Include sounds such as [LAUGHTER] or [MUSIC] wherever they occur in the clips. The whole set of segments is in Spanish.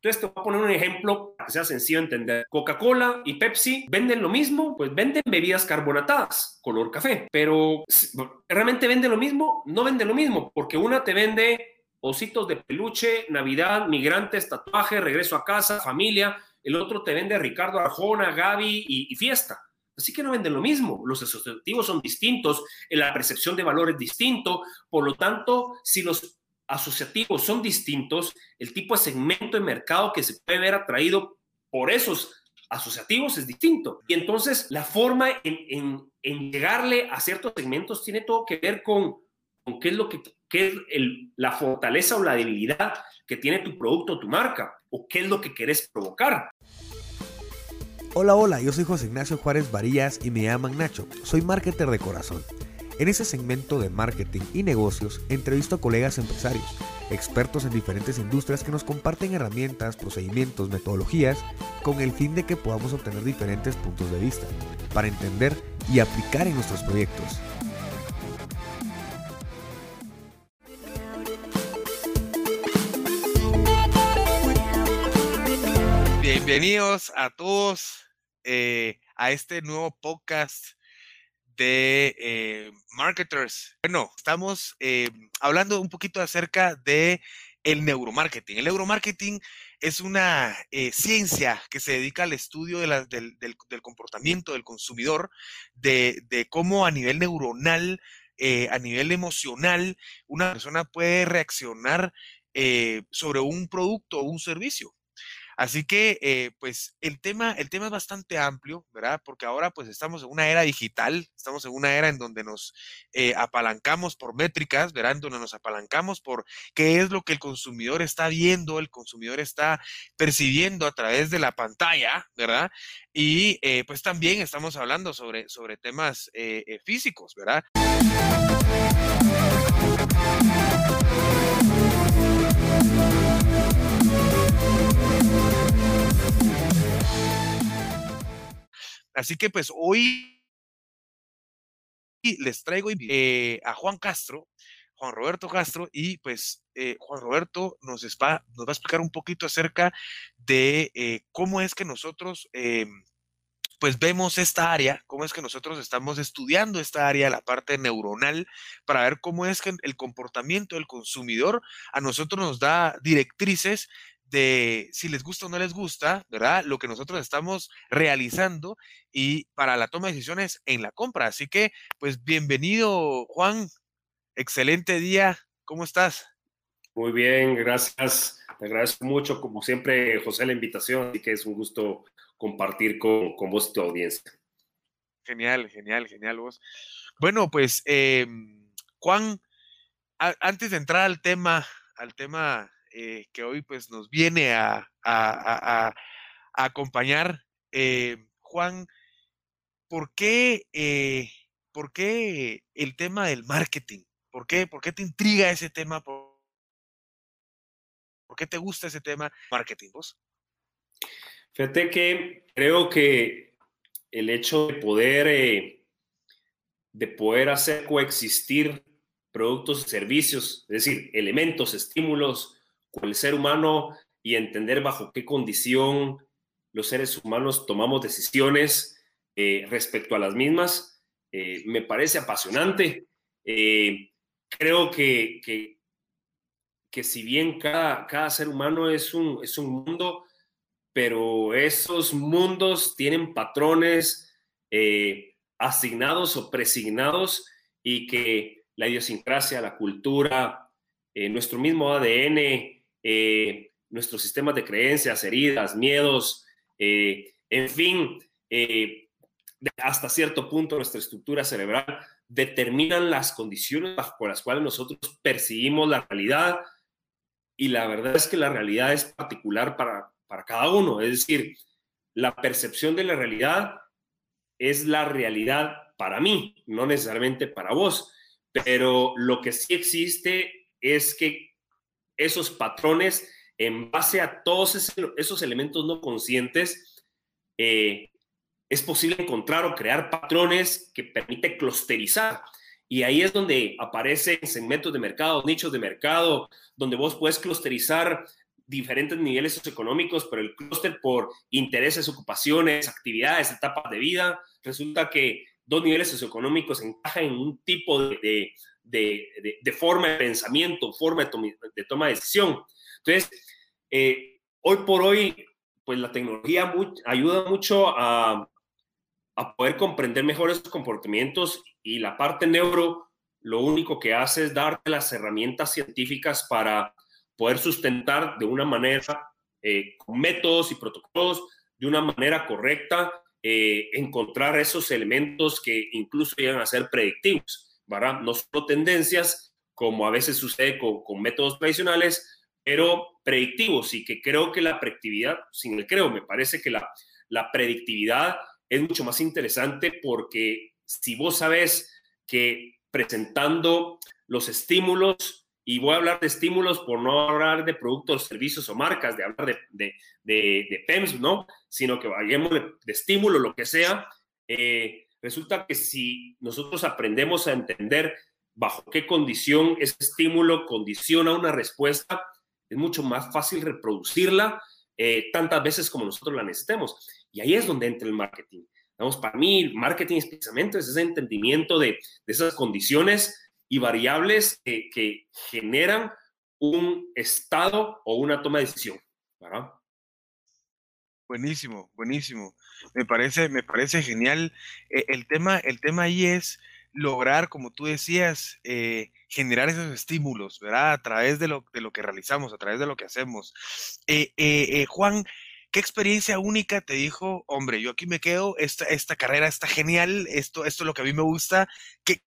Entonces te voy a poner un ejemplo para que sea sencillo de entender. Coca-Cola y Pepsi venden lo mismo, pues venden bebidas carbonatadas, color café, pero realmente venden lo mismo, no venden lo mismo, porque una te vende ositos de peluche, Navidad, migrantes, tatuaje, regreso a casa, familia, el otro te vende Ricardo Arjona, Gaby y, y fiesta. Así que no venden lo mismo, los asociativos son distintos, la percepción de valor es distinto, por lo tanto, si los asociativos son distintos, el tipo de segmento de mercado que se puede ver atraído por esos asociativos es distinto. Y entonces la forma en, llegarle a ciertos segmentos tiene todo que ver con, con qué es lo que qué es la fortaleza o la debilidad que tiene tu producto o tu marca, o qué es lo que quieres provocar. Hola, hola, yo soy José Ignacio Juárez Varillas y me llaman Nacho. Soy marketer de corazón. En ese segmento de marketing y negocios entrevisto a colegas empresarios, expertos en diferentes industrias que nos comparten herramientas, procedimientos, metodologías, con el fin de que podamos obtener diferentes puntos de vista, para entender y aplicar en nuestros proyectos. Bienvenidos a todos eh, a este nuevo podcast de eh, marketers. Bueno, estamos eh, hablando un poquito acerca de el neuromarketing. El neuromarketing es una eh, ciencia que se dedica al estudio del, comportamiento del consumidor, de, cómo a nivel neuronal, a nivel emocional, una persona puede reaccionar sobre un producto o un servicio. Así que, eh, pues, el tema, el tema es bastante amplio, ¿verdad? Porque ahora, pues, estamos en una era digital, estamos en una era en donde nos eh, apalancamos por métricas, ¿verdad? En donde nos apalancamos por qué es lo que el consumidor está viendo, el consumidor está percibiendo a través de la pantalla, ¿verdad? Y, eh, pues, también estamos hablando sobre, sobre temas físicos, ¿verdad? Así que pues hoy les traigo eh, a Juan Castro, Juan Roberto Castro, y pues eh, Juan Roberto nos, va, a explicar un poquito acerca de eh, cómo es que nosotros pues vemos esta área, cómo es que nosotros estamos estudiando esta área, la parte neuronal, para ver cómo es que el comportamiento del consumidor a nosotros nos da directrices de si les gusta o no les gusta, ¿verdad? Lo que nosotros estamos realizando y para la toma de decisiones en la compra. Así que, pues bienvenido, Juan. Excelente día. ¿Cómo estás? Muy bien, gracias. Te agradezco mucho, como siempre, José, la invitación. Así que es un gusto compartir con, con vos y tu audiencia. Genial, genial, genial vos. Bueno, pues, em, Juan, antes de entrar al tema, al tema eh, que hoy pues nos viene a, acompañar. Eh, Juan, ¿por qué, eh, ¿por qué el tema del marketing? ¿Por qué, ¿Por qué te intriga ese tema? ¿Por, qué te gusta ese tema marketing vos? Fíjate que creo que el hecho de poder, de poder hacer coexistir productos y servicios, es decir, elementos, estímulos, con el ser humano y entender bajo qué condición los seres humanos tomamos decisiones eh, respecto a las mismas, eh, me parece apasionante. Eh, creo que, que, si bien cada, cada ser humano es un, es un mundo, pero esos mundos tienen patrones asignados o presignados y que la idiosincrasia, la cultura, nuestro mismo ADN, eh, nuestros sistemas de creencias, heridas, miedos, eh, en fin, eh, hasta cierto punto nuestra estructura cerebral determinan las condiciones bajo las cuales nosotros percibimos la realidad y la verdad es que la realidad es particular para, para cada uno, es decir, la percepción de la realidad es la realidad para mí, no necesariamente para vos, pero lo que sí existe es que esos patrones en base a todos esos elementos no conscientes, eh, es posible encontrar o crear patrones que permite clusterizar. Y ahí es donde aparecen segmentos de mercado, nichos de mercado, donde vos puedes clusterizar diferentes niveles socioeconómicos, pero el clúster por intereses, ocupaciones, actividades, etapas de vida, resulta que dos niveles socioeconómicos encajan en un tipo de, de, forma de pensamiento, forma de, toma de decisión. Entonces, eh, hoy por hoy, pues la tecnología ayuda mucho a, a poder comprender mejor esos comportamientos y la parte neuro lo único que hace es darte las herramientas científicas para poder sustentar de una manera, eh, con métodos y protocolos, de una manera correcta, eh, encontrar esos elementos que incluso llegan a ser predictivos, ¿verdad? No solo tendencias, como a veces sucede con, con métodos tradicionales, pero predictivos y que creo que la predictividad, sin el creo, me parece que la, la predictividad es mucho más interesante porque si vos sabes que presentando los estímulos, y voy a hablar de estímulos por no hablar de productos, servicios o marcas, de hablar de, de, PEMS, ¿no? Sino que vayamos de, estímulo, lo que sea. Eh, resulta que si nosotros aprendemos a entender bajo qué condición ese estímulo condiciona una respuesta, es mucho más fácil reproducirla eh, tantas veces como nosotros la necesitemos. Y ahí es donde entra el marketing. Vamos, para mí, marketing es precisamente ese entendimiento de, esas condiciones y variables que, generan un estado o una toma de decisión. Buenísimo, buenísimo. Me parece, me parece genial. Eh, el, tema, el tema ahí es lograr, como tú decías, eh, generar esos estímulos, ¿verdad? A través de lo, de lo que realizamos, a través de lo que hacemos. Eh, Juan, ¿Qué experiencia única te dijo, hombre, yo aquí me quedo, esta, esta carrera está genial, esto, esto es lo que a mí me gusta? ¿Qué,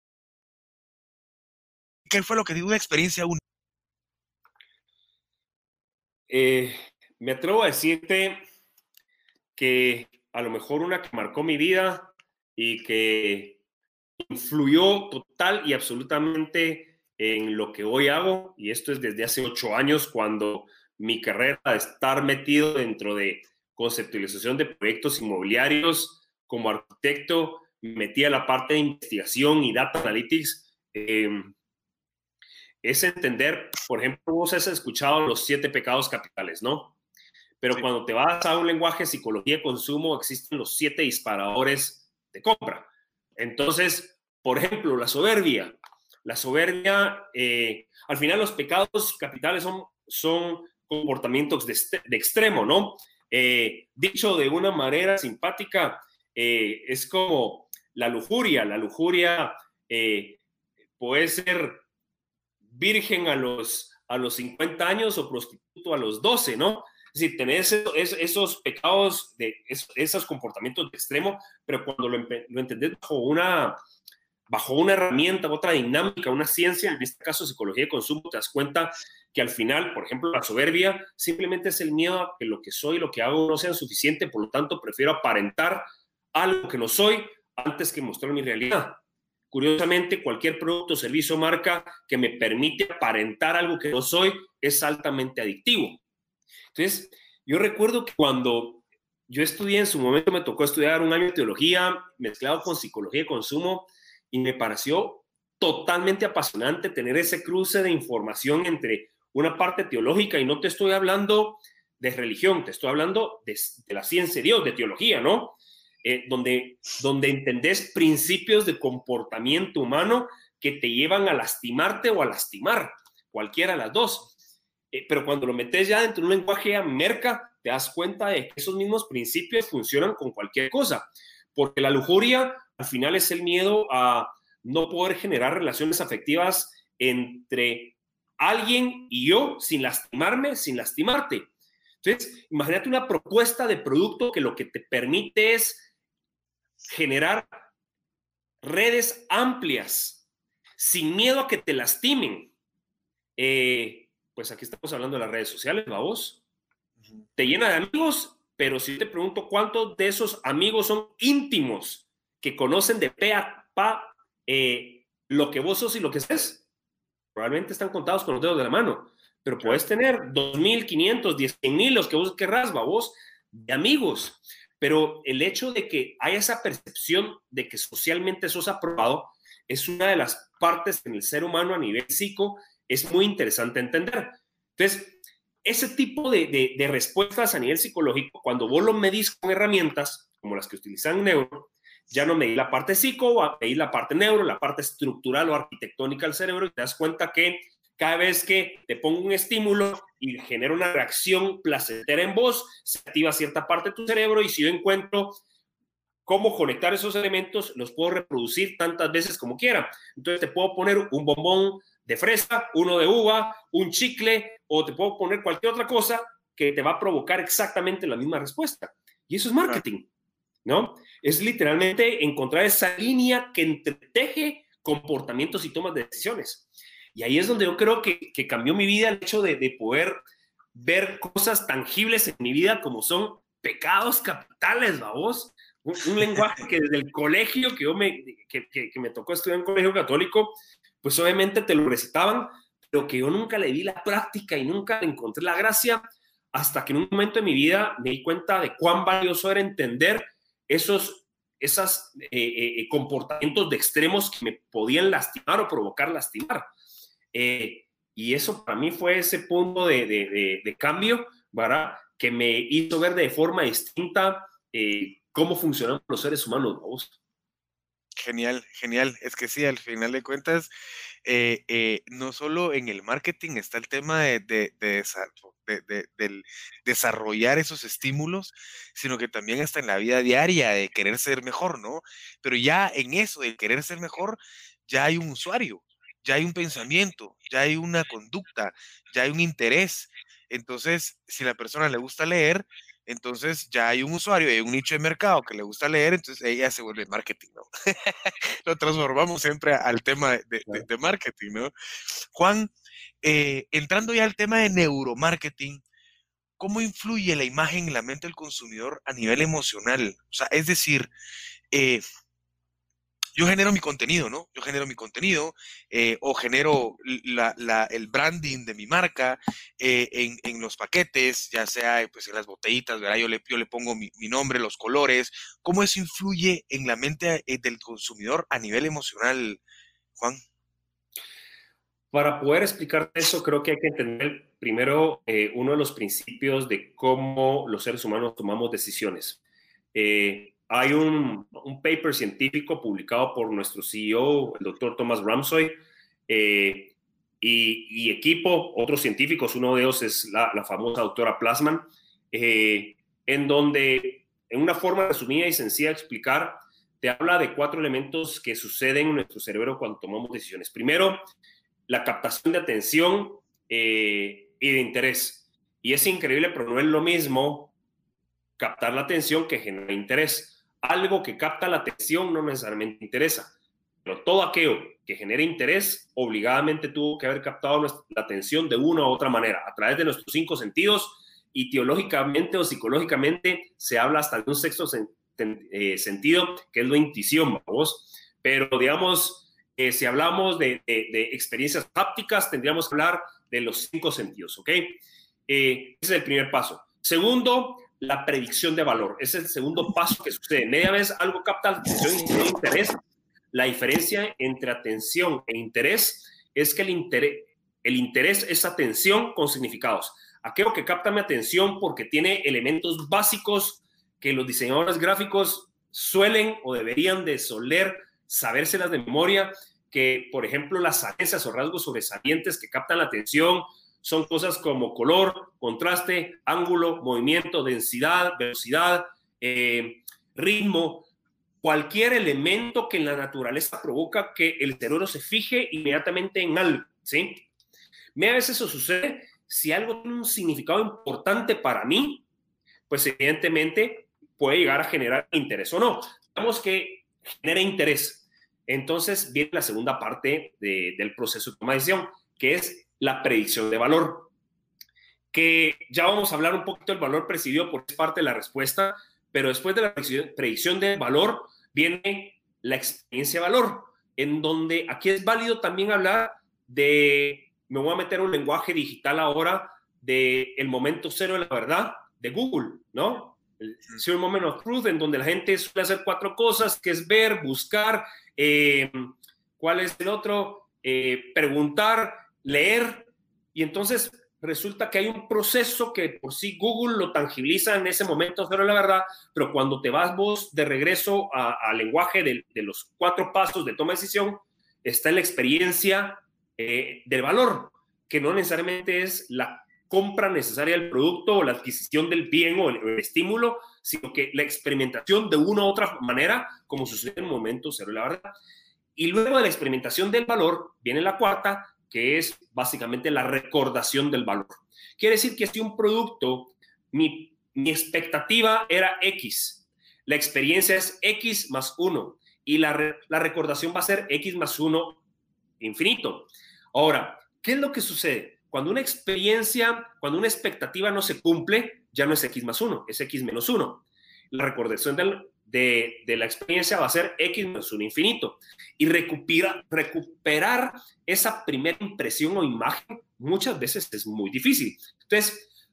qué fue lo que dio una experiencia única? Me atrevo a decirte que a lo mejor una que marcó mi vida y que influyó total y absolutamente en lo que hoy hago, y esto es desde hace ocho años cuando mi carrera de estar metido dentro de conceptualización de proyectos inmobiliarios como arquitecto, metí a la parte de investigación y data analytics. Em, es entender, por ejemplo, vos has escuchado los siete pecados capitales, ¿no? Pero cuando te vas a un lenguaje psicología de consumo, existen los siete disparadores de compra. Entonces, por ejemplo, la soberbia. La soberbia, eh, al final los pecados capitales son, son comportamientos de, este, extremo, ¿no? Eh, dicho de una manera simpática, eh, es como la lujuria. La lujuria eh, puede ser virgen a los, a los 50 años o prostituto a los 12, ¿no? Es decir, tenés esos, pecados, de esos, comportamientos de extremo, pero cuando lo, lo entendés bajo una, bajo una herramienta, otra dinámica, una ciencia, en este caso psicología de consumo, te das cuenta que al final, por ejemplo, la soberbia simplemente es el miedo a que lo que soy, lo que hago no sea suficiente, por lo tanto prefiero aparentar algo que no soy antes que mostrar mi realidad. Curiosamente, cualquier producto, servicio marca que me permite aparentar algo que no soy es altamente adictivo. Entonces, yo recuerdo que cuando yo estudié en su momento, me tocó estudiar un año de teología mezclado con psicología de consumo y me pareció totalmente apasionante tener ese cruce de información entre una parte teológica y no te estoy hablando de religión, te estoy hablando de, la ciencia de Dios, de teología, ¿no? Eh, donde, donde entendés principios de comportamiento humano que te llevan a lastimarte o a lastimar, cualquiera de las dos. Eh, pero cuando lo metes ya dentro de un lenguaje a merca, te das cuenta de que esos mismos principios funcionan con cualquier cosa, porque la lujuria al final es el miedo a no poder generar relaciones afectivas entre alguien y yo sin lastimarme, sin lastimarte. Entonces, imagínate una propuesta de producto que lo que te permite es generar redes amplias, sin miedo a que te lastimen. Eh, pues aquí estamos hablando de las redes sociales, vamos. Te llena de amigos, pero si te pregunto cuántos de esos amigos son íntimos, que conocen de pe a pa eh, lo que vos sos y lo que es probablemente están contados con los dedos de la mano, pero puedes tener 2.500, 10.000, los que vos querrás, vos, de amigos. Pero el hecho de que haya esa percepción de que socialmente sos aprobado es una de las partes en el ser humano a nivel psico es muy interesante entender. Entonces, ese tipo de, de, respuestas a nivel psicológico, cuando vos lo medís con herramientas como las que utilizan neuro, ya no medís la parte psico, medís la parte neuro, la parte estructural o arquitectónica del cerebro y te das cuenta que cada vez que te pongo un estímulo y genera una reacción placentera en vos, se activa cierta parte de tu cerebro y si yo encuentro cómo conectar esos elementos, los puedo reproducir tantas veces como quiera. Entonces te puedo poner un bombón de fresa, uno de uva, un chicle o te puedo poner cualquier otra cosa que te va a provocar exactamente la misma respuesta. Y eso es marketing, ¿no? Es literalmente encontrar esa línea que entreteje comportamientos y tomas de decisiones. Y ahí es donde yo creo que, cambió mi vida el hecho de, poder ver cosas tangibles en mi vida como son pecados capitales, vamos. Un, un lenguaje que desde el colegio que yo me, que, que, me tocó estudiar en un colegio católico, pues obviamente te lo recitaban, pero que yo nunca le di la práctica y nunca le encontré la gracia hasta que en un momento de mi vida me di cuenta de cuán valioso era entender esos esos eh, eh, comportamientos de extremos que me podían lastimar o provocar lastimar. Eh, y eso para mí fue ese punto de, cambio, ¿verdad? Que me hizo ver de forma distinta eh, cómo funcionan los seres humanos. Genial, genial. Es que sí, al final de cuentas, eh, no solo en el marketing está el tema de, de, desarrollar esos estímulos, sino que también está en la vida diaria de querer ser mejor, ¿no? Pero ya en eso de querer ser mejor, ya hay un usuario, ya hay un pensamiento, ya hay una conducta, ya hay un interés. Entonces, si a la persona le gusta leer, entonces ya hay un usuario, hay un nicho de mercado que le gusta leer, entonces ella se vuelve marketing, ¿no? [LAUGHS] Lo transformamos siempre al tema de, marketing, ¿no? Juan, eh, entrando ya al tema de neuromarketing, ¿cómo influye la imagen en la mente del consumidor a nivel emocional? O sea, es decir, eh, yo genero mi contenido, ¿no? Yo genero mi contenido eh, o genero el branding de mi marca eh, en, los paquetes, ya sea pues, en las botellitas, ¿verdad? Yo le, le pongo mi, nombre, los colores. ¿Cómo eso influye en la mente eh, del consumidor a nivel emocional, Juan? Para poder explicar eso, creo que hay que entender primero uno de los principios de cómo los seres humanos tomamos decisiones. Hay un, paper científico publicado por nuestro CEO, el doctor Thomas Ramsoy, eh, y, equipo, otros científicos, uno de ellos es la, famosa doctora Plasman, eh, en donde, en una forma resumida y sencilla de explicar, te habla de cuatro elementos que suceden en nuestro cerebro cuando tomamos decisiones. Primero, la captación de atención eh, y de interés. Y es increíble, pero no es lo mismo captar la atención que generar interés algo que capta la atención no necesariamente interesa, pero todo aquello que genere interés obligadamente tuvo que haber captado la atención de una u otra manera, a través de nuestros cinco sentidos y teológicamente o psicológicamente se habla hasta de un sexto eh, sentido, que es la intuición, vamos. Pero digamos, eh, si hablamos de, experiencias hápticas, tendríamos que hablar de los cinco sentidos, ¿ok? Eh, ese es el primer paso. Segundo, la predicción de valor. Es el segundo paso que sucede. Media vez algo capta atención y interés. La diferencia entre atención e interés es que el interés, el interés es atención con significados. Aquello que capta mi atención porque tiene elementos básicos que los diseñadores gráficos suelen o deberían de soler sabérselas de memoria, que por ejemplo las agencias o rasgos sobresalientes que captan la atención, son cosas como color, contraste, ángulo, movimiento, densidad, velocidad, eh, ritmo, cualquier elemento que en la naturaleza provoca que el cerebro se fije inmediatamente en algo, ¿sí? A veces eso sucede si algo tiene un significado importante para mí, pues evidentemente puede llegar a generar interés o no. Digamos que genera interés. Entonces viene la segunda parte del proceso de toma de decisión, que es la predicción de valor, que ya vamos a hablar un poquito del valor presidido por parte de la respuesta, pero después de la predicción de valor viene la experiencia de valor, en donde aquí es válido también hablar de, me voy a meter un lenguaje digital ahora, de el momento cero de la verdad de Google, ¿no? El Zero Moment of Truth, en donde la gente suele hacer cuatro cosas, que es ver, buscar, eh, ¿cuál es el otro? Eh, preguntar, leer. Y entonces resulta que hay un proceso que por sí Google lo tangibiliza en ese momento, pero la verdad, pero cuando te vas vos de regreso al lenguaje de, los cuatro pasos de toma de decisión, está la experiencia eh, del valor, que no necesariamente es la compra necesaria del producto o la adquisición del bien o el, estímulo, sino que la experimentación de una u otra manera, como sucede en el momento cero, la verdad. Y luego de la experimentación del valor, viene la cuarta, que es básicamente la recordación del valor. Quiere decir que si un producto, mi, expectativa era X, la experiencia es X más 1 y la, la recordación va a ser X más 1 infinito. Ahora, ¿qué es lo que sucede? Cuando una experiencia, cuando una expectativa no se cumple, ya no es X más 1, es X menos 1. La recordación del, de, la experiencia va a ser X menos un infinito. Y recupera, recuperar esa primera impresión o imagen muchas veces es muy difícil. Entonces,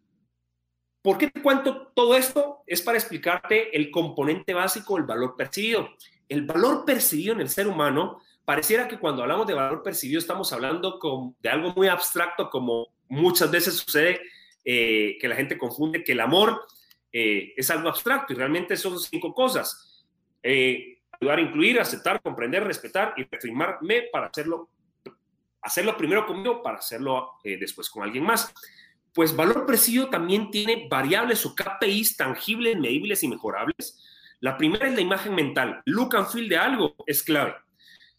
¿por qué te cuento todo esto? Es para explicarte el componente básico, el valor percibido. El valor percibido en el ser humano, pareciera que cuando hablamos de valor percibido estamos hablando de algo muy abstracto, como muchas veces sucede eh, que la gente confunde que el amor eh, es algo abstracto y realmente son cinco cosas. Eh, ayudar a incluir, aceptar, comprender, respetar y reafirmarme para hacerlo, hacerlo primero conmigo para hacerlo eh, después con alguien más. Pues valor preciso también tiene variables o KPIs tangibles, medibles y mejorables. La primera es la imagen mental. Look and feel de algo es clave.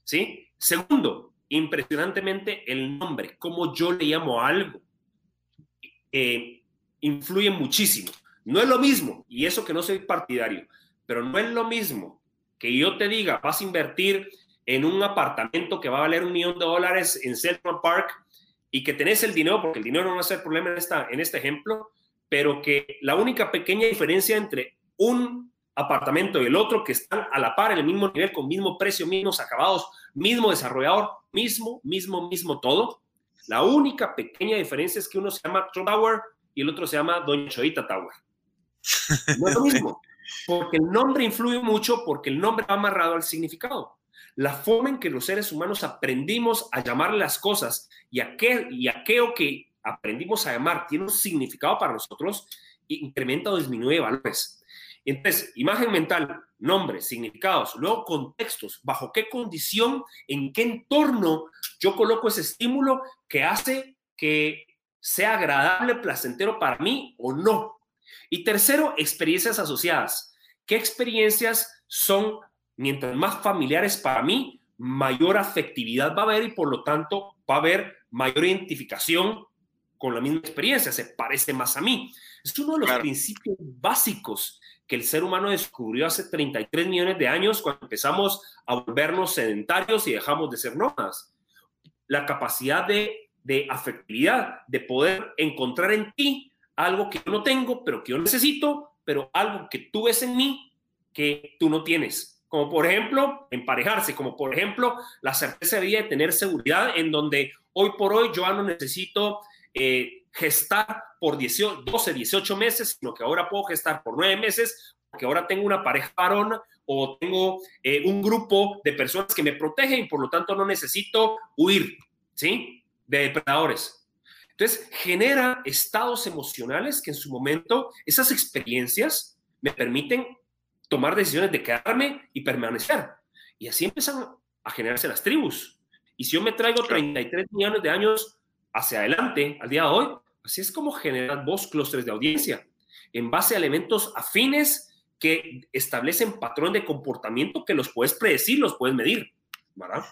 ¿sí? Segundo, impresionantemente el nombre, cómo yo le llamo a algo, influye muchísimo. No es lo mismo, y eso que no soy partidario, pero no es lo mismo que yo te diga, vas a invertir en un apartamento que va a valer un millón de dólares en Central Park y que tenés el dinero, porque el dinero no va a ser problema en, esta, en este ejemplo, pero que la única pequeña diferencia entre un apartamento y el otro que están a la par, en el mismo nivel, con mismo precio, mismos acabados, mismo desarrollador, mismo, mismo, mismo todo. La única pequeña diferencia es que uno se llama Tower y el otro se llama Doña Choita Tower. No es lo [LAUGHS] mismo, porque el nombre influye mucho porque el nombre va amarrado al significado. La forma en que los seres humanos aprendimos a llamar las cosas y, aquel, y aquello que aprendimos a llamar tiene un significado para nosotros, incrementa o disminuye valores. Entonces, imagen mental, nombre, significados, luego contextos, bajo qué condición, en qué entorno yo coloco ese estímulo que hace que sea agradable, placentero para mí o no. Y tercero, experiencias asociadas. ¿Qué experiencias son, mientras más familiares para mí, mayor afectividad va a haber y por lo tanto va a haber mayor identificación con la misma experiencia, se parece más a mí. Es uno de los principios básicos que el ser humano descubrió hace 33 millones de años cuando empezamos a volvernos sedentarios y dejamos de ser nómadas. La capacidad de, de afectividad, de poder encontrar en ti algo que yo no tengo, pero que yo necesito, pero algo que tú ves en mí que tú no tienes. Como por ejemplo, emparejarse, como por ejemplo, la certeza de tener seguridad en donde hoy por hoy yo no necesito eh, gestar por 18, 12, 18 meses, sino que ahora puedo gestar por 9 meses, porque ahora tengo una pareja varón o tengo eh, un grupo de personas que me protegen y por lo tanto no necesito huir, ¿sí? De depredadores. Entonces, genera estados emocionales que en su momento, esas experiencias me permiten tomar decisiones de quedarme y permanecer. Y así empiezan a generarse las tribus. Y si yo me traigo 33 millones de años hacia adelante, al día de hoy, así es como generan vos clústeres de audiencia, en base a elementos afines que establecen patrón de comportamiento que los puedes predecir, los puedes medir. ¿Verdad?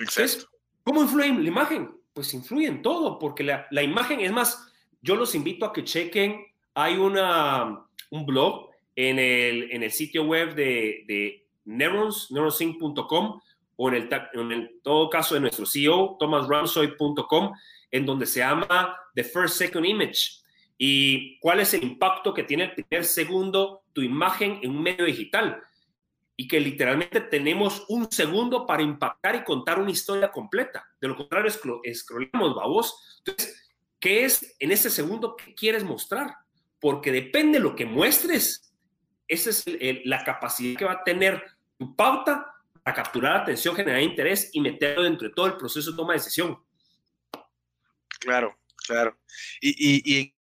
Exacto. ¿Cómo influye la imagen? Pues influye en todo, porque la, la, imagen, es más, yo los invito a que chequen, hay una, un blog en el, en el sitio web de, de Neurons, neurosync.com, o en el, en el todo caso de nuestro CEO, thomasramsoy.com, en donde se llama The First Second Image. Y cuál es el impacto que tiene el primer segundo tu imagen en un medio digital y que literalmente tenemos un segundo para impactar y contar una historia completa. De lo contrario, escrollamos, babos. Entonces, ¿qué es en ese segundo que quieres mostrar? Porque depende de lo que muestres. Esa es la capacidad que va a tener tu pauta para capturar atención, generar interés y meterlo dentro de todo el proceso de toma de decisión. Claro, claro. Y, y, y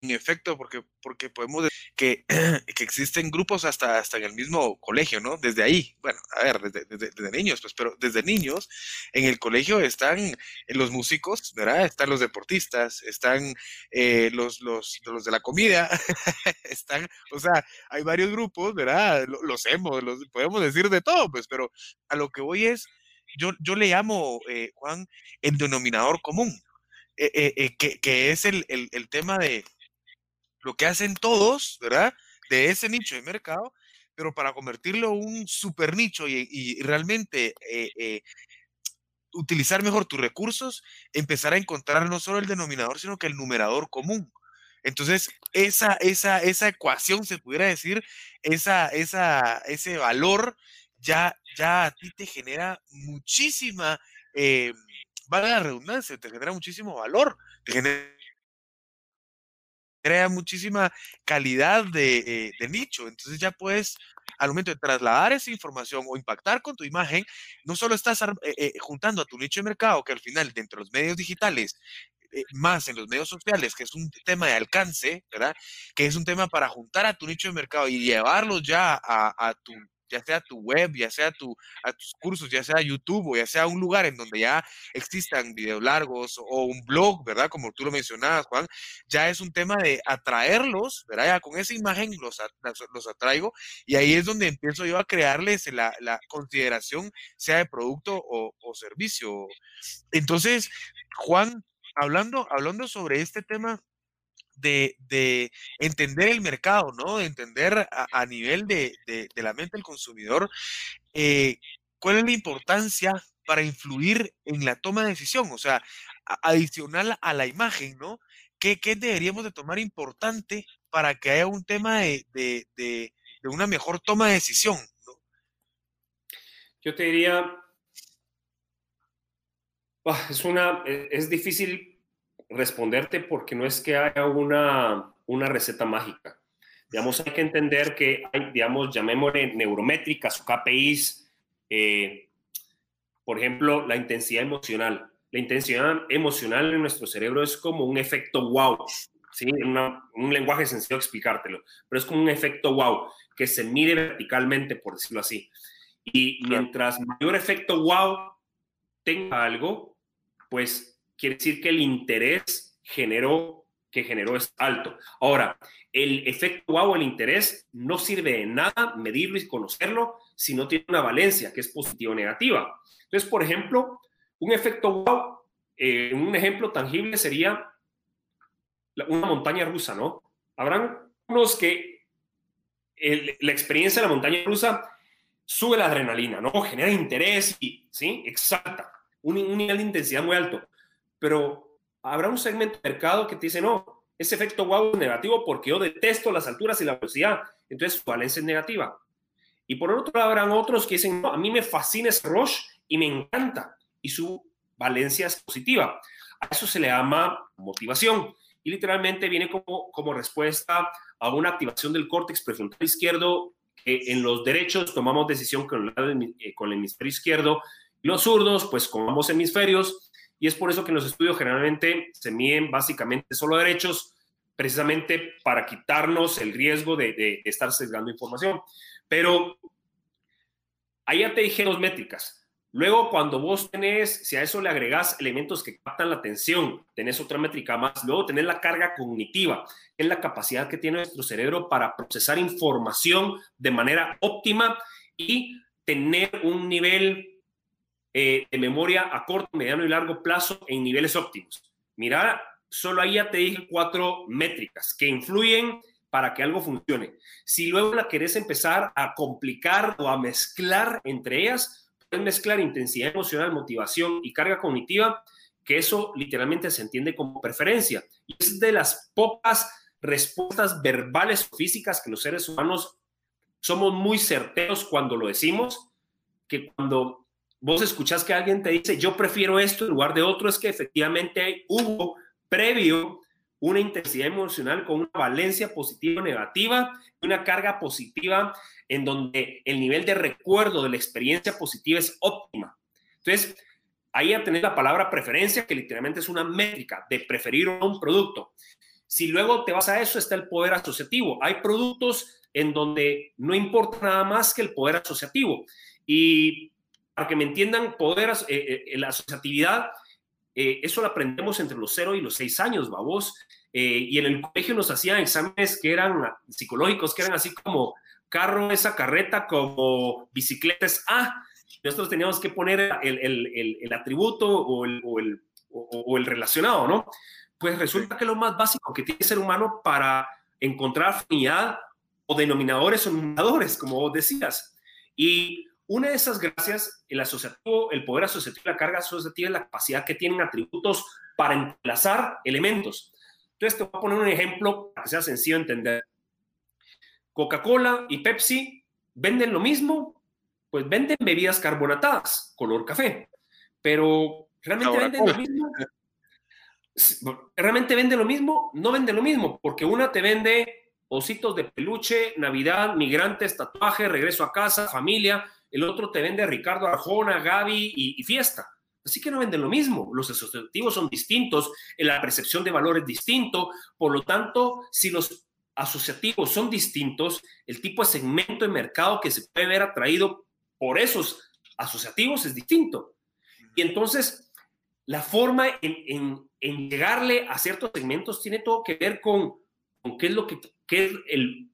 en efecto, porque, porque podemos decir que, [CLEARS THROAT] que existen grupos hasta, hasta en el mismo colegio, ¿no? Desde ahí, bueno, a ver, desde, niños, pues, pero desde niños en el colegio están los músicos, ¿verdad? Están los deportistas, están eh, los, los, los, de la comida, [LAUGHS] están, o sea, hay varios grupos, ¿verdad? Los, hemos, los, podemos decir de todo, pues, pero a lo que voy es, yo, yo le llamo, eh, Juan, el denominador común, eh, que, que, es el, el tema de lo que hacen todos, ¿verdad? De ese nicho de mercado, pero para convertirlo en un super nicho y, realmente eh, eh, utilizar mejor tus recursos, empezar a encontrar no solo el denominador, sino que el numerador común. Entonces, esa, esa, esa ecuación, se pudiera decir, esa, esa, ese valor, ya, ya a ti te genera muchísima, eh, la redundancia, te genera muchísimo valor, te genera crea muchísima calidad de, eh, nicho. Entonces ya puedes, al momento de trasladar esa información o impactar con tu imagen, no solo estás eh, eh, juntando a tu nicho de mercado, que al final dentro de los medios digitales, más en los medios sociales, que es un tema de alcance, ¿verdad? Que es un tema para juntar a tu nicho de mercado y llevarlos ya a tu ya sea tu web, ya sea tu, a tus cursos, ya sea YouTube o ya sea un lugar en donde ya existan videos largos o un blog, ¿verdad? Como tú lo mencionabas, Juan, ya es un tema de atraerlos, ¿verdad? Ya con esa imagen los, los atraigo y ahí es donde empiezo yo a crearles la, la consideración, sea de producto o, servicio. Entonces, Juan, hablando, hablando sobre este tema, de, entender el mercado, ¿no? De entender a, nivel de, la mente del consumidor eh, cuál es la importancia para influir en la toma de decisión, o sea, adicional a la imagen, ¿no? ¿Qué, deberíamos de tomar importante para que haya un tema de, una mejor toma de decisión? Yo te diría, es, una, e, es difícil responderte porque no es que haya una, una receta mágica. Digamos, hay que entender que hay, digamos, llamémosle neurométricas o KPIs, eh, por ejemplo, la intensidad emocional. La intensidad emocional en nuestro cerebro es como un efecto wow, ¿sí? un lenguaje sencillo explicártelo, pero es como un efecto wow que se mide verticalmente, por decirlo así. Y mientras mayor efecto wow tenga algo, pues quiere decir que el interés generó, que generó es alto. Ahora, el efecto wow, el interés, no sirve de nada medirlo y conocerlo si no tiene una valencia, que es positiva o negativa. Entonces, por ejemplo, un efecto wow, eh, un ejemplo tangible sería una montaña rusa, ¿no? Habrán unos que la experiencia de la montaña rusa sube la adrenalina, ¿no? Genera interés y, ¿sí? Exacta, un, un nivel de intensidad muy alto pero habrá un segmento de mercado que te dice, no, ese efecto wow es negativo porque yo detesto las alturas y la velocidad, entonces su valencia es negativa. Y por otro lado, habrán otros que dicen, no, a mí me fascina ese rush y me encanta, y su valencia es positiva. A eso se le llama motivación y literalmente viene como, como respuesta a una activación del córtex prefrontal izquierdo que en los derechos tomamos decisión con el, eh, con el hemisferio izquierdo, los zurdos pues con ambos hemisferios y es por eso que en los estudios generalmente se miden básicamente solo derechos, precisamente para quitarnos el riesgo de, estar sesgando información. Pero ahí ya te dije dos métricas. Luego, cuando vos tenés, si a eso le agregás elementos que captan la atención, tenés otra métrica más. Luego tenés la carga cognitiva, que es la capacidad que tiene nuestro cerebro para procesar información de manera óptima y tener un nivel eh, de memoria a corto, mediano y largo plazo en niveles óptimos. Mira, solo ahí ya te dije cuatro métricas que influyen para que algo funcione. Si luego la querés empezar a complicar o a mezclar entre ellas, puedes mezclar intensidad emocional, motivación y carga cognitiva, que eso literalmente se entiende como preferencia. Y es de las pocas respuestas verbales o físicas que los seres humanos somos muy certeros cuando lo decimos, que cuando vos escuchás que alguien te dice, yo prefiero esto en lugar de otro, es que efectivamente hubo previo una intensidad emocional con una valencia positiva o negativa una carga positiva en donde el nivel de recuerdo de la experiencia positiva es óptima. Entonces, ahí a tener la palabra preferencia, que literalmente es una métrica de preferir un producto. Si luego te vas a eso, está el poder asociativo. Hay productos en donde no importa nada más que el poder asociativo. Y para que me entiendan, poder, eh, eh, la asociatividad, eh, eso lo aprendemos entre los 0 y los 6 años, babos. y en el colegio nos hacían exámenes que eran psicológicos, que eran así como carro esa carreta, como bicicletas A. Nosotros teníamos que poner el, el, el, atributo o el, o, o el relacionado, ¿no? Pues resulta que lo más básico que tiene el ser humano para encontrar afinidad o denominadores o numeradores, como vos decías. Y una de esas gracias, el asociativo, el poder asociativo, la carga asociativa es la capacidad que tienen atributos para emplazar elementos. Entonces te voy a poner un ejemplo para que sea sencillo de entender. Coca-Cola y Pepsi venden lo mismo, pues venden bebidas carbonatadas, color café, pero realmente venden lo mismo. ¿Realmente vende lo mismo? No vende lo mismo, porque una te vende ositos de peluche, Navidad, migrantes, tatuaje, regreso a casa, familia. El otro te vende Ricardo Arjona, Gaby y, fiesta. Así que no venden lo mismo. Los asociativos son distintos, la percepción de valor es distinto. Por lo tanto, si los asociativos son distintos, el tipo de segmento de mercado que se puede ver atraído por esos asociativos es distinto. Y entonces, la forma en llegarle a ciertos segmentos tiene todo que ver con qué es lo que es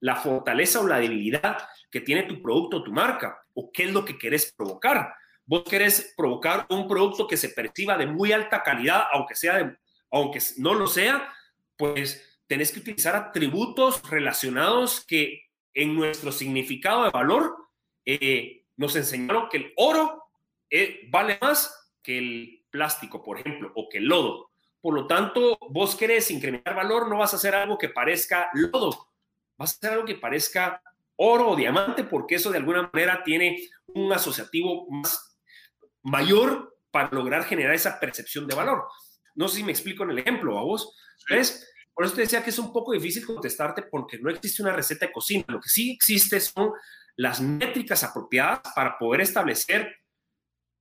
la fortaleza o la debilidad que tiene tu producto o tu marca, o qué es lo que querés provocar. Vos querés provocar un producto que se perciba de muy alta calidad, aunque sea aunque no lo sea, pues tenés que utilizar atributos relacionados que en nuestro significado de valor eh, nos enseñaron que el oro eh, vale más que el plástico, por ejemplo, o que el lodo. Por lo tanto, vos querés incrementar valor, no vas a hacer algo que parezca lodo, vas a hacer algo que parezca oro o diamante, porque eso de alguna manera tiene un asociativo más mayor para lograr generar esa percepción de valor. No sé si me explico en el ejemplo, a vos. ¿Ves? Por eso te decía que es un poco difícil contestarte porque no existe una receta de cocina. Lo que sí existe son las métricas apropiadas para poder establecer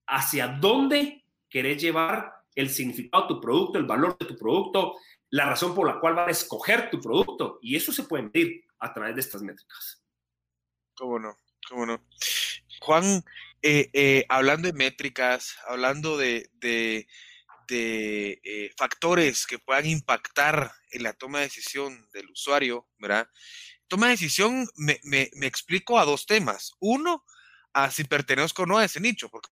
hacia dónde querés llevar el significado de tu producto, el valor de tu producto, la razón por la cual van a escoger tu producto. Y eso se puede medir a través de estas métricas. ¿Cómo no? ¿Cómo no? Juan, eh, eh, hablando de métricas, hablando de, eh, factores que puedan impactar en la toma de decisión del usuario, ¿verdad? Toma de decisión me, me explico a dos temas. Uno, a si pertenezco o no a ese nicho, porque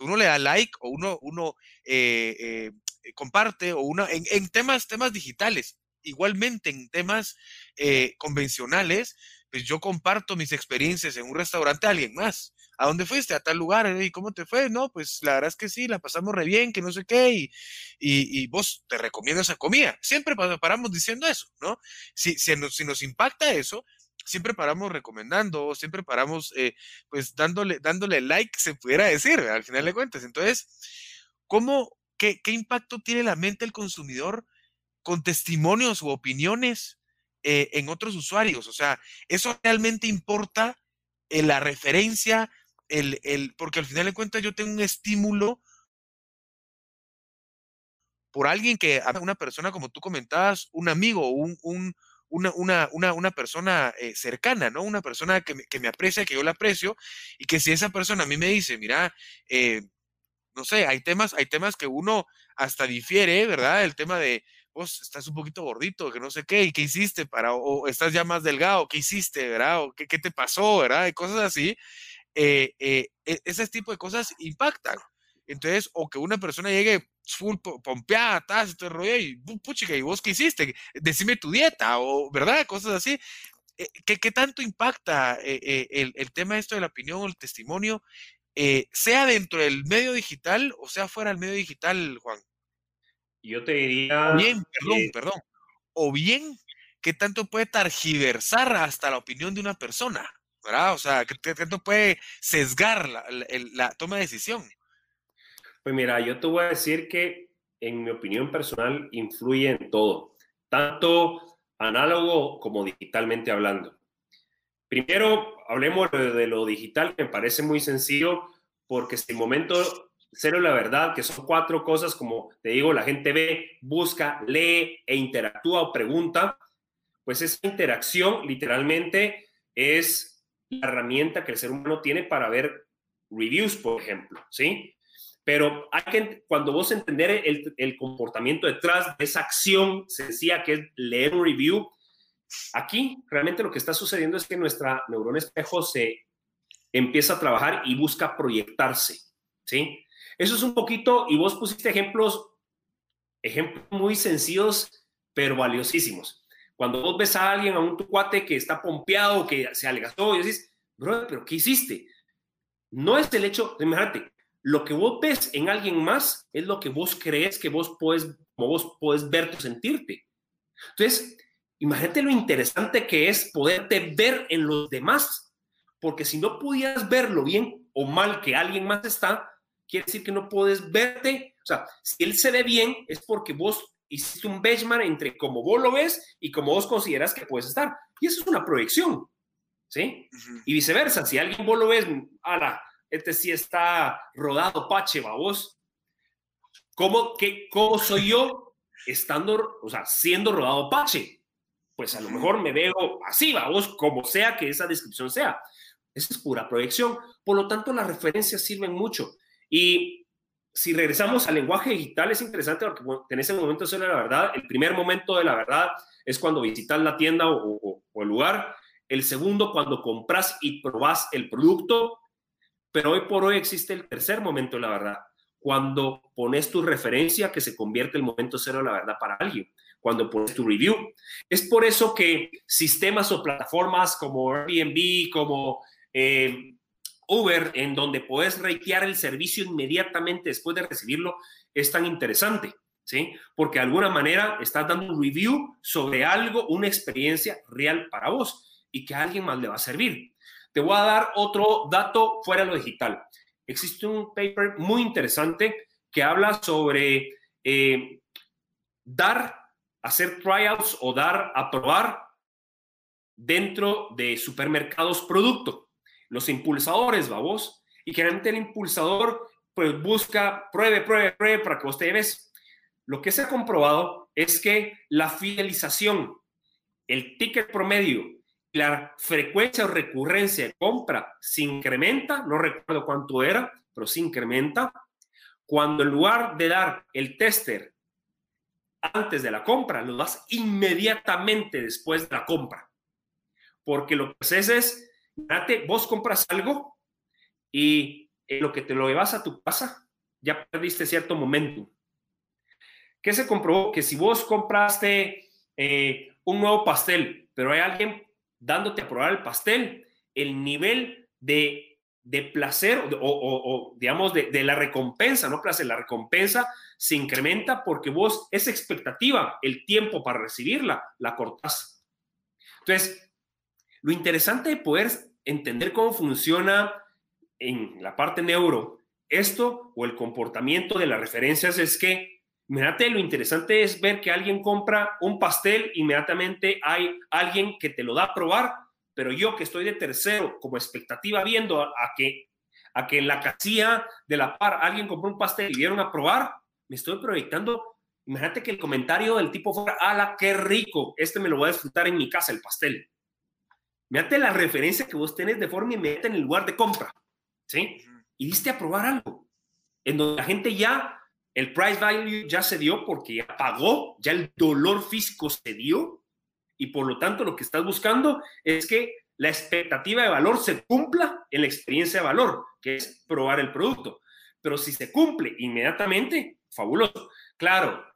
uno le da like o uno, uno eh, eh, eh, comparte o uno en, temas, temas digitales. Igualmente en temas convencionales, pues yo comparto mis experiencias en un restaurante a alguien más. ¿A dónde fuiste? A tal lugar. ¿Y cómo te fue? No, pues la verdad es que sí, la pasamos re bien, que no sé qué, y, y, vos te recomiendo esa comida. Siempre paramos diciendo eso, ¿no? Si, si, nos, si nos impacta eso, siempre paramos recomendando, siempre paramos, eh, pues dándole, dándole like, se pudiera decir, al final de cuentas. Entonces, ¿cómo, qué, qué impacto tiene la mente del consumidor con testimonios u opiniones eh, en otros usuarios? O sea, ¿eso realmente importa en la referencia? El, el, porque al final de cuentas yo tengo un estímulo por alguien que, una persona como tú comentabas, un amigo, un, un, una, una, una, una persona eh, cercana, ¿no? Una persona que me, que me, aprecia, que yo la aprecio, y que si esa persona a mí me dice, mira, eh, no sé, hay temas, hay temas que uno hasta difiere, ¿verdad? El tema de, vos estás un poquito gordito, que no sé qué, y qué hiciste para, o, estás ya más delgado, qué hiciste, ¿verdad? O qué, qué te pasó, ¿verdad? Y cosas así. Eh, e, ese tipo de cosas impactan. Entonces, o que una persona llegue full pompeada, tal, este rollo, y puchica, ¿y vos qué hiciste? Decime tu dieta, o, ¿verdad? Cosas así. Eh, ¿Qué, qué tanto impacta eh, eh, el, el, tema esto de la opinión o el testimonio, sea dentro del medio digital o sea fuera del medio digital, Juan? Yo te diría... bien, perdón, perdón. O bien, ¿qué tanto puede targiversar hasta la opinión de una persona? ¿Verdad? O sea, ¿qué, tanto puede sesgar la, la, la toma de decisión? Pues mira, yo te voy a decir que en mi opinión personal influye en todo, tanto análogo como digitalmente hablando. Primero, hablemos de, lo digital, que me parece muy sencillo, porque si el momento cero la verdad, que son cuatro cosas, como te digo, la gente ve, busca, lee e interactúa o pregunta, pues esa interacción literalmente es la herramienta que el ser humano tiene para ver reviews, por ejemplo, ¿sí? Pero hay que, cuando vos entender el, el comportamiento detrás de esa acción sencilla que es leer un review, aquí realmente lo que está sucediendo es que nuestra neurona espejo se empieza a trabajar y busca proyectarse, ¿sí? Eso es un poquito, y vos pusiste ejemplos, ejemplos muy sencillos, pero valiosísimos. Cuando vos ves a alguien, a un cuate que está pompeado, que se alegazó, y decís, bro, pero ¿qué hiciste? No es el hecho, imagínate, lo que vos ves en alguien más es lo que vos crees que vos puedes, como vos puedes verte o sentirte. Entonces, imagínate lo interesante que es poderte ver en los demás, porque si no pudieras verlo bien o mal que alguien más está, quiere decir que no puedes verte. O sea, si él se ve bien, es porque vos hiciste un benchmark entre cómo vos lo ves y cómo vos consideras que puedes estar. Y eso es una proyección. ¿Sí? Y viceversa, si alguien vos lo ves, ala, este sí está rodado, pache, va vos. ¿Cómo, qué, ¿Cómo soy yo estando, o sea, siendo rodado pache? Pues a lo mejor me veo así, va vos, como sea que esa descripción sea. Esa es pura proyección. Por lo tanto, las referencias sirven mucho. Y si regresamos al lenguaje digital, es interesante porque en ese momento es la verdad. El primer momento de la verdad es cuando visitas la tienda o, el lugar. El segundo, cuando compras y probas el producto. Pero hoy por hoy existe el tercer momento de la verdad, cuando pones tu referencia que se convierte el momento cero de la verdad para alguien, cuando pones tu review. Es por eso que sistemas o plataformas como Airbnb, como eh, Uber, en donde puedes ratear el servicio inmediatamente después de recibirlo, es tan interesante, ¿sí? Porque de alguna manera estás dando un review sobre algo, una experiencia real para vos y que a alguien más le va a servir. Te voy a dar otro dato fuera de lo digital. Existe un paper muy interesante que habla sobre eh, dar, hacer tryouts o dar a probar dentro de supermercados producto los impulsadores, vos y generalmente el impulsador pues busca, pruebe, pruebe, pruebe para que vos te lleves. Lo que se ha comprobado es que la fidelización, el ticket promedio, la frecuencia o recurrencia de compra se incrementa, no recuerdo cuánto era, pero se incrementa, cuando en lugar de dar el tester antes de la compra, lo das inmediatamente después de la compra. Porque lo que haces es vos compras algo y en lo que te lo llevas a tu casa, ya perdiste cierto momento. ¿Qué se comprobó? Que si vos compraste eh, un nuevo pastel, pero hay alguien dándote a probar el pastel, el nivel de, de placer o, digamos, de, de, la recompensa, no placer, la recompensa se incrementa porque vos, esa expectativa, el tiempo para recibirla, la cortás. Entonces, lo interesante de poder entender cómo funciona en la parte neuro esto o el comportamiento de las referencias es que, mírate, lo interesante es ver que alguien compra un pastel, inmediatamente hay alguien que te lo da a probar, pero yo que estoy de tercero como expectativa viendo a, que a que en la casilla de la par alguien compró un pastel y dieron a probar, me estoy proyectando. Imagínate que el comentario del tipo fuera, ala, qué rico, este me lo voy a disfrutar en mi casa, el pastel. Mírate la referencia que vos tenés de forma inmediata en el lugar de compra, ¿sí? Y diste a probar algo, en donde la gente ya, el price value ya se dio porque ya pagó, ya el dolor físico se dio, y por lo tanto lo que estás buscando es que la expectativa de valor se cumpla en la experiencia de valor, que es probar el producto. Pero si se cumple inmediatamente, fabuloso. Claro,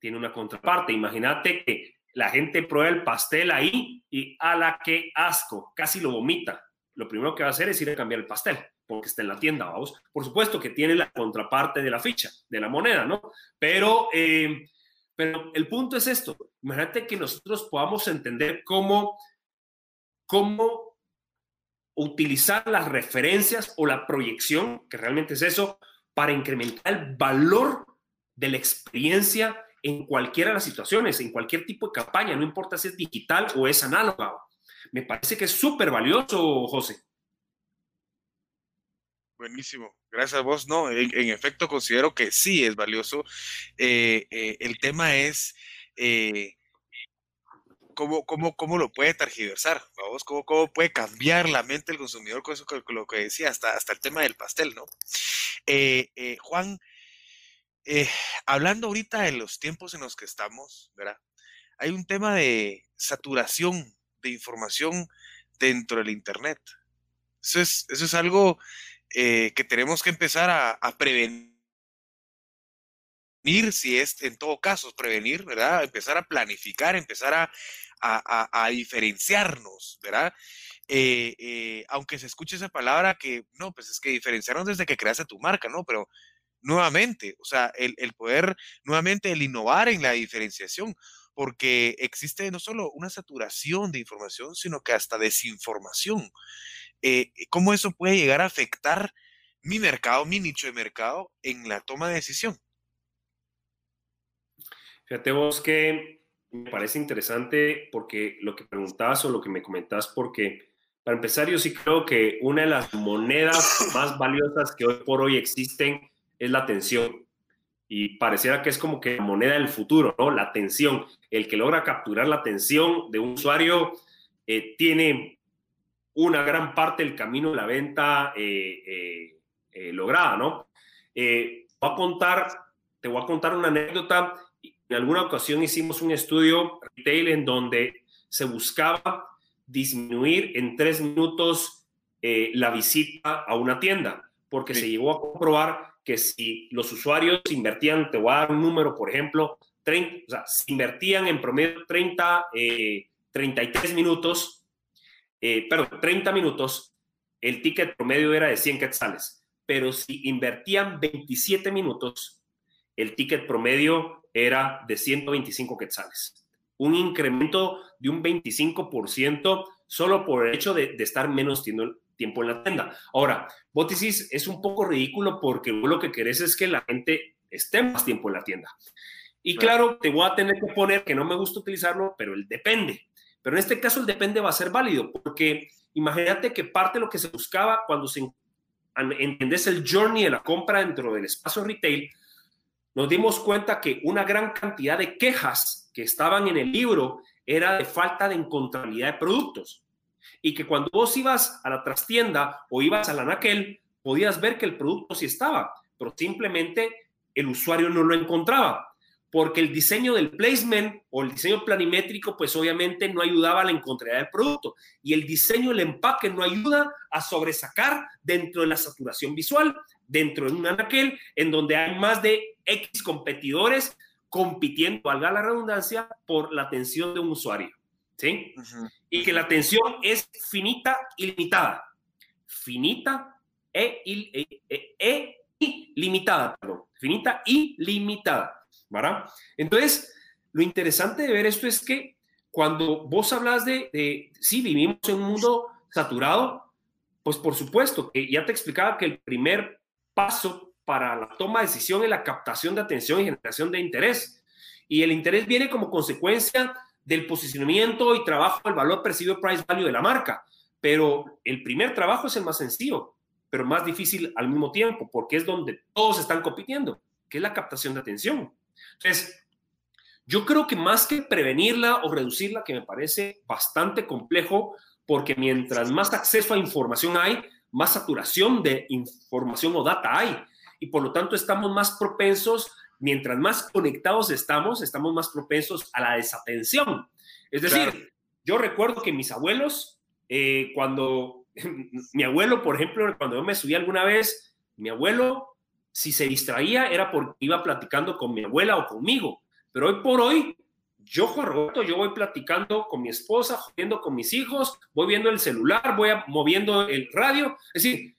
tiene una contraparte. Imagínate que la gente prueba el pastel ahí y a la que asco, casi lo vomita. Lo primero que va a hacer es ir a cambiar el pastel, porque está en la tienda, vamos. Por supuesto que tiene la contraparte de la ficha, de la moneda, ¿no? Pero, eh, pero el punto es esto. Imagínate que nosotros podamos entender cómo, cómo utilizar las referencias o la proyección, que realmente es eso, para incrementar el valor de la experiencia en cualquiera de las situaciones, en cualquier tipo de campaña, no importa si es digital o es análoga. Me parece que es súper valioso, José. Buenísimo, gracias a vos. No, en, efecto considero que sí es valioso. Eh, eh, el tema es eh, cómo, cómo, cómo, lo puede targiversar, vamos, cómo, cómo puede cambiar la mente del consumidor con eso con lo que decía, hasta, hasta el tema del pastel, ¿no? Juan, hablando ahorita de los tiempos en los que estamos, ¿verdad? Hay un tema de saturación de información dentro del Internet. Eso es, eso es algo eh, que tenemos que empezar a, prevenir, si es en todo caso prevenir, ¿verdad? Empezar a planificar, empezar a, diferenciarnos, ¿verdad? Eh, eh, aunque se escuche esa palabra que, no, pues es que diferenciarnos desde que creaste tu marca, ¿no? Pero nuevamente, o sea, el, poder, nuevamente, el innovar en la diferenciación, porque existe no solo una saturación de información, sino que hasta desinformación. Eh, ¿Cómo eso puede llegar a afectar mi mercado, mi nicho de mercado en la toma de decisión? Fíjate vos que me parece interesante porque lo que preguntabas o lo que me comentabas, porque para empezar yo sí creo que una de las monedas más valiosas que hoy por hoy existen es la atención. Y pareciera que es como que la moneda del futuro, ¿no? La atención. El que logra capturar la atención de un usuario eh, tiene una gran parte del camino de la venta eh, eh, eh, lograda, ¿no? voy a contar, te voy a contar una anécdota. En alguna ocasión hicimos un estudio retail en donde se buscaba disminuir en tres minutos la visita a una tienda, porque se llegó a comprobar que si los usuarios invertían, te voy a dar un número, por ejemplo, 30, o sea, si invertían en promedio 30, 33 minutos, eh, perdón, 30 minutos, el ticket promedio era de 100 quetzales, pero si invertían 27 minutos, el ticket promedio era de 125 quetzales. Un incremento de un 25% solo por el hecho de, estar menos tiempo en la tienda. Ahora, Boticis es un poco ridículo porque lo que querés es que la gente esté más tiempo en la tienda. Y claro, te voy a tener que poner que no me gusta utilizarlo, pero el depende. Pero en este caso el depende va a ser válido, porque imagínate que parte de lo que se buscaba cuando se entendés el journey de la compra dentro del espacio retail, nos dimos cuenta que una gran cantidad de quejas que estaban en el libro era de falta de encontrabilidad de productos. Y que cuando vos ibas a la trastienda o ibas a la naquel, podías ver que el producto sí estaba, pero simplemente el usuario no lo encontraba porque el diseño del placement o el diseño planimétrico, pues obviamente no ayudaba a la encontrabilidad del producto. Y el diseño del empaque no ayuda a sobresacar dentro de la saturación visual, dentro de un anaquel, en donde hay más de X competidores compitiendo, valga la redundancia, por la atención de un usuario. ¿Sí? Y que la atención es finita y limitada. Finita e, e, e, e limitada, perdón. Finita y limitada. ¿verdad? Entonces, lo interesante de ver esto es que cuando vos hablas de, de, sí, vivimos en un mundo saturado, pues por supuesto que ya te explicaba que el primer paso para la toma de decisión es la captación de atención y generación de interés. Y el interés viene como consecuencia del posicionamiento y trabajo del valor percibido price value de la marca. Pero el primer trabajo es el más sencillo, pero más difícil al mismo tiempo, porque es donde todos están compitiendo, que es la captación de atención. Entonces, yo creo que más que prevenirla o reducirla, que me parece bastante complejo, porque mientras más acceso a información hay, más saturación de información o data hay. Y por lo tanto estamos más propensos, mientras más conectados estamos, estamos más propensos a la desatención. Es decir, yo recuerdo que mis abuelos, eh, cuando [LAUGHS] mi abuelo, por ejemplo, cuando yo me subí alguna vez, mi abuelo si se distraía era porque iba platicando con mi abuela o conmigo. Pero hoy por hoy, yo, Juan Roberto, yo voy platicando con mi esposa, jodiendo con mis hijos, voy viendo el celular, voy moviendo el radio. Es decir,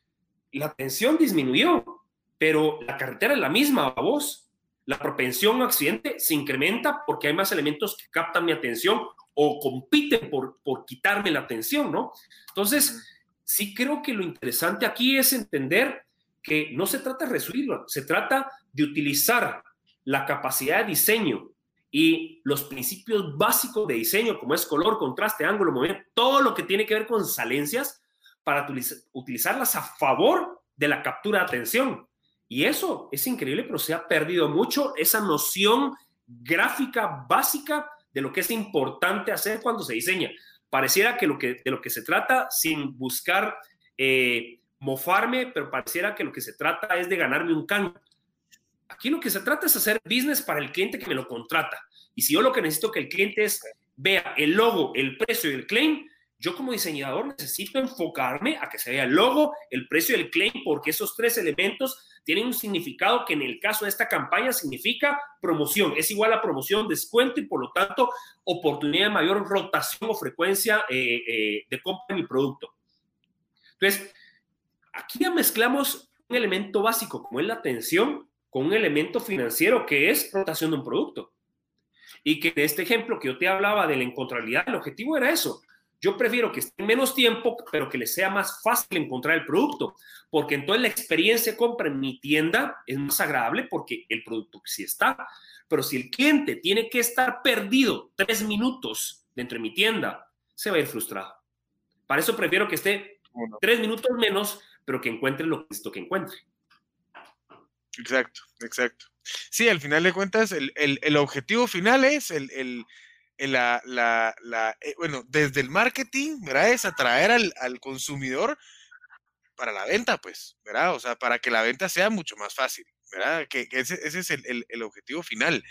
la atención disminuyó, pero la carretera es la misma, a vos. La propensión a accidente se incrementa porque hay más elementos que captan mi atención o compiten por, por quitarme la atención, ¿no? Entonces, sí creo que lo interesante aquí es entender que no se trata de resumirlo, se trata de utilizar la capacidad de diseño y los principios básicos de diseño, como es color, contraste, ángulo, movimiento, todo lo que tiene que ver con salencias, para utilizarlas a favor de la captura de atención. Y eso es increíble, pero se ha perdido mucho esa noción gráfica básica de lo que es importante hacer cuando se diseña. Pareciera que, lo que de lo que se trata, sin buscar eh, mofarme, pero pareciera que lo que se trata es de ganarme un can. Aquí lo que se trata es hacer business para el cliente que me lo contrata. Y si yo lo que necesito que el cliente es vea el logo, el precio y el claim, yo como diseñador necesito enfocarme a que se vea el logo, el precio y el claim, porque esos tres elementos tienen un significado que en el caso de esta campaña significa promoción. Es igual a promoción, descuento y por lo tanto oportunidad de mayor rotación o frecuencia eh, eh, de compra en mi producto. Entonces, aquí ya mezclamos un elemento básico como es la atención con un elemento financiero que es rotación de un producto. Y que en este ejemplo que yo te hablaba de la encontrabilidad, el objetivo era eso, yo prefiero que esté menos tiempo, pero que les sea más fácil encontrar el producto, porque entonces la experiencia de compra en mi tienda es más agradable porque el producto sí está. Pero si el cliente tiene que estar perdido tres minutos dentro de mi tienda, se va a ir frustrado. Para eso prefiero que esté tres minutos menos, pero que encuentre lo que encuentre. Exacto, exacto. Sí, al final de cuentas, el, el, objetivo final es el, la, la, la eh, bueno, desde el marketing, ¿verdad? Es atraer al, al, consumidor para la venta, pues, ¿verdad? O sea, para que la venta sea mucho más fácil, ¿verdad? Que, ese, ese, es el, el, objetivo final.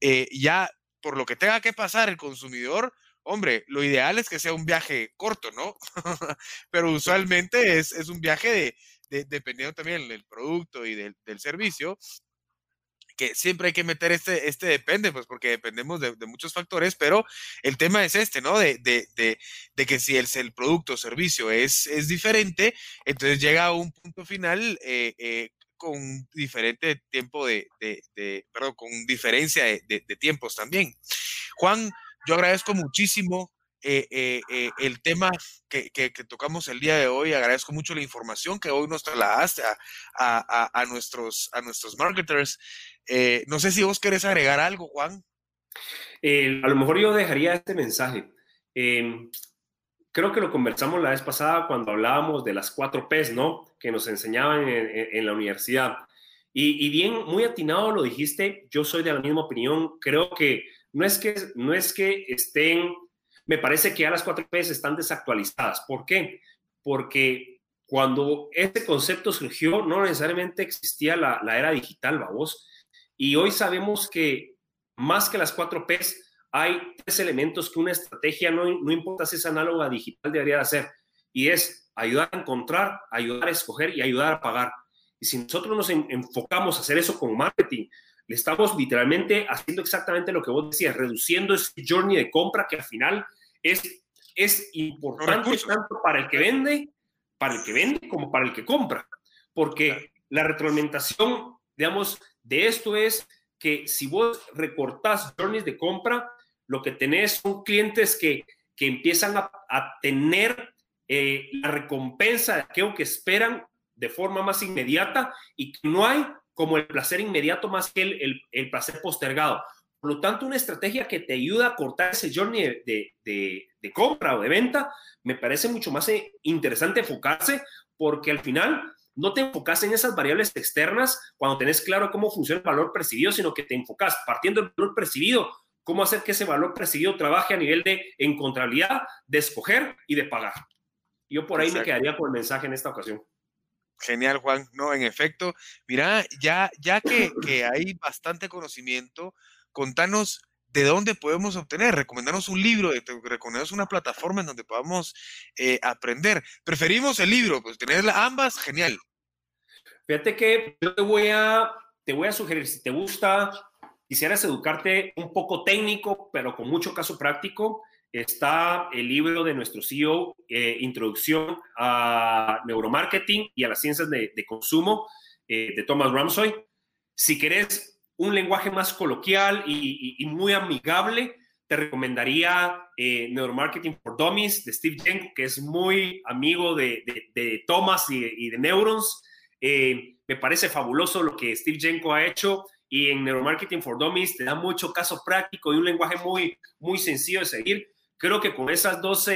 Eh, ya, por lo que tenga que pasar el consumidor, hombre, lo ideal es que sea un viaje corto, ¿no? [LAUGHS] Pero usualmente es, es un viaje de, de, dependiendo también del producto y del, del servicio, que siempre hay que meter este, este depende, pues porque dependemos de, muchos factores, pero el tema es este, ¿no? De, de, de, que si el, el producto o servicio es, es diferente, entonces llega a un punto final eh, eh, con diferente tiempo de, de, perdón, con diferencia de, tiempos también. Juan, yo agradezco muchísimo eh, eh, eh, el tema que, tocamos el día de hoy. Agradezco mucho la información que hoy nos trasladaste a, nuestros, a nuestros marketers. no sé si vos querés agregar algo, Juan. a lo mejor yo dejaría este mensaje. Em, creo que lo conversamos la vez pasada cuando hablábamos de las cuatro P's, ¿no? Que nos enseñaban en, en la universidad. Y, y, bien, muy atinado lo dijiste, yo soy de la misma opinión. Creo que no es que, no es que estén me parece que ya las 4Ps están desactualizadas. ¿Por qué? Porque cuando este concepto surgió, no necesariamente existía la, era digital, vamos. Y hoy sabemos que más que las 4Ps, hay tres elementos que una estrategia, no, no importa si es análoga digital, debería de hacer. Y es ayudar a encontrar, ayudar a escoger y ayudar a pagar. Y si nosotros nos enfocamos a hacer eso con marketing, le estamos literalmente haciendo exactamente lo que vos decías, reduciendo ese journey de compra que al final es, es importante tanto para el que vende, para el que vende como para el que compra, porque la retroalimentación, digamos, de esto es que si vos recortás journeys de compra, lo que tenés son clientes que, que empiezan a, tener eh, la recompensa de aquello que esperan de forma más inmediata y que no hay como el placer inmediato más que el, el placer postergado. Por lo tanto, una estrategia que te ayuda a cortar ese journey de, compra o de venta, me parece mucho más eh, interesante enfocarse porque al final no te enfocas en esas variables externas cuando tenés claro cómo funciona el valor percibido, sino que te enfocas partiendo del valor percibido, cómo hacer que ese valor percibido trabaje a nivel de encontrabilidad, de escoger y de pagar. Yo por ahí me quedaría con el mensaje en esta ocasión. Genial, Juan. No, en efecto, mira, ya, ya que, que hay bastante conocimiento, contanos de dónde podemos obtener, recomendarnos un libro, recomendarnos una plataforma en donde podamos eh, aprender. Preferimos el libro, pues tener ambas, genial. Fíjate que yo te voy a, te voy a sugerir, si te gusta, quisieras educarte un poco técnico, pero con mucho caso práctico, está el libro de nuestro CEO, eh, Introducción a Neuromarketing y a las Ciencias de, Consumo, eh, de Thomas Ramsey. Si querés un lenguaje más coloquial y, muy amigable, te recomendaría eh, Neuromarketing for Dummies de Steve Jenko, que es muy amigo de, Thomas y, de Neurons. Eh, me parece fabuloso lo que Steve Jenko ha hecho y en Neuromarketing for Dummies te da mucho caso práctico y un lenguaje muy, muy sencillo de seguir. Creo que con esas dos,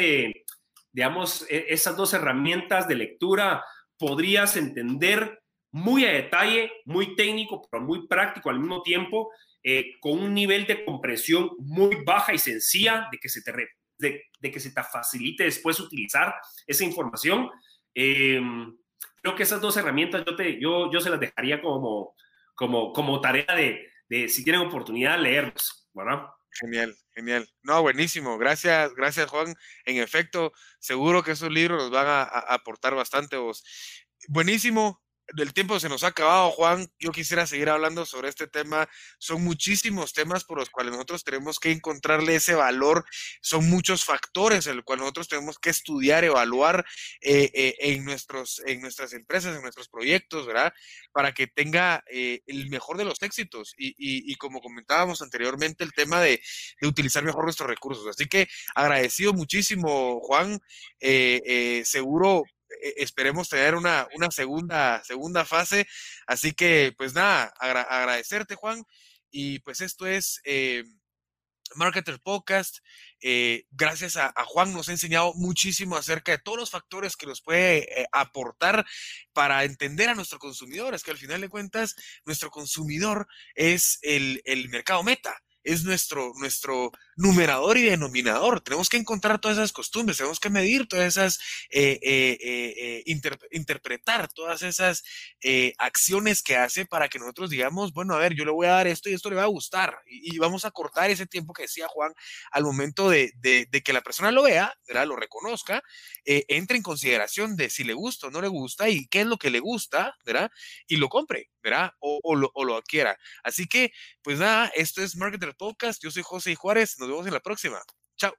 digamos, e, esas dos herramientas de lectura podrías entender muy a detalle, muy técnico, pero muy práctico al mismo tiempo, eh, con un nivel de compresión muy baja y sencilla de que se te, de, que se te facilite después utilizar esa información. Em, creo que esas dos herramientas yo, te, yo, yo se las dejaría como, como, como tarea de, de si tienen oportunidad, leerlos, ¿verdad? Genial, genial. No, buenísimo. Gracias, gracias Juan. En efecto, seguro que esos libros nos van a, a aportar bastante. Vos. Buenísimo el tiempo se nos ha acabado, Juan. Yo quisiera seguir hablando sobre este tema. Son muchísimos temas por los cuales nosotros tenemos que encontrarle ese valor. Son muchos factores en los cuales nosotros tenemos que estudiar, evaluar eh, eh, en, nuestros, en nuestras empresas, en nuestros proyectos, ¿verdad? Para que tenga eh, el mejor de los éxitos. Y, como comentábamos anteriormente, el tema de, utilizar mejor nuestros recursos. Así que agradecido muchísimo, Juan. seguro esperemos tener una, una segunda, segunda fase. Así que, pues nada, agradecerte, Juan. Y pues esto es eh, Marketer Podcast. Eh, gracias a, Juan nos ha enseñado muchísimo acerca de todos los factores que nos puede eh, aportar para entender a nuestro consumidor. Es que al final de cuentas, nuestro consumidor es el, el mercado meta es nuestro, nuestro numerador y denominador. Tenemos que encontrar todas esas costumbres, tenemos que medir todas esas, eh, eh, eh, interpretar todas esas acciones que hace para que nosotros digamos, bueno, a ver, yo le voy a dar esto y esto le va a gustar. Y, vamos a cortar ese tiempo que decía Juan al momento de, que la persona lo vea, ¿verdad? lo reconozca, entre en consideración de si le gusta o no le gusta y qué es lo que le gusta, ¿verdad? Y lo compre, ¿verdad? O, lo, adquiera. Así que, pues nada, esto es Marketer Podcast. Yo soy José Juárez. Nos vemos en la próxima. Chao.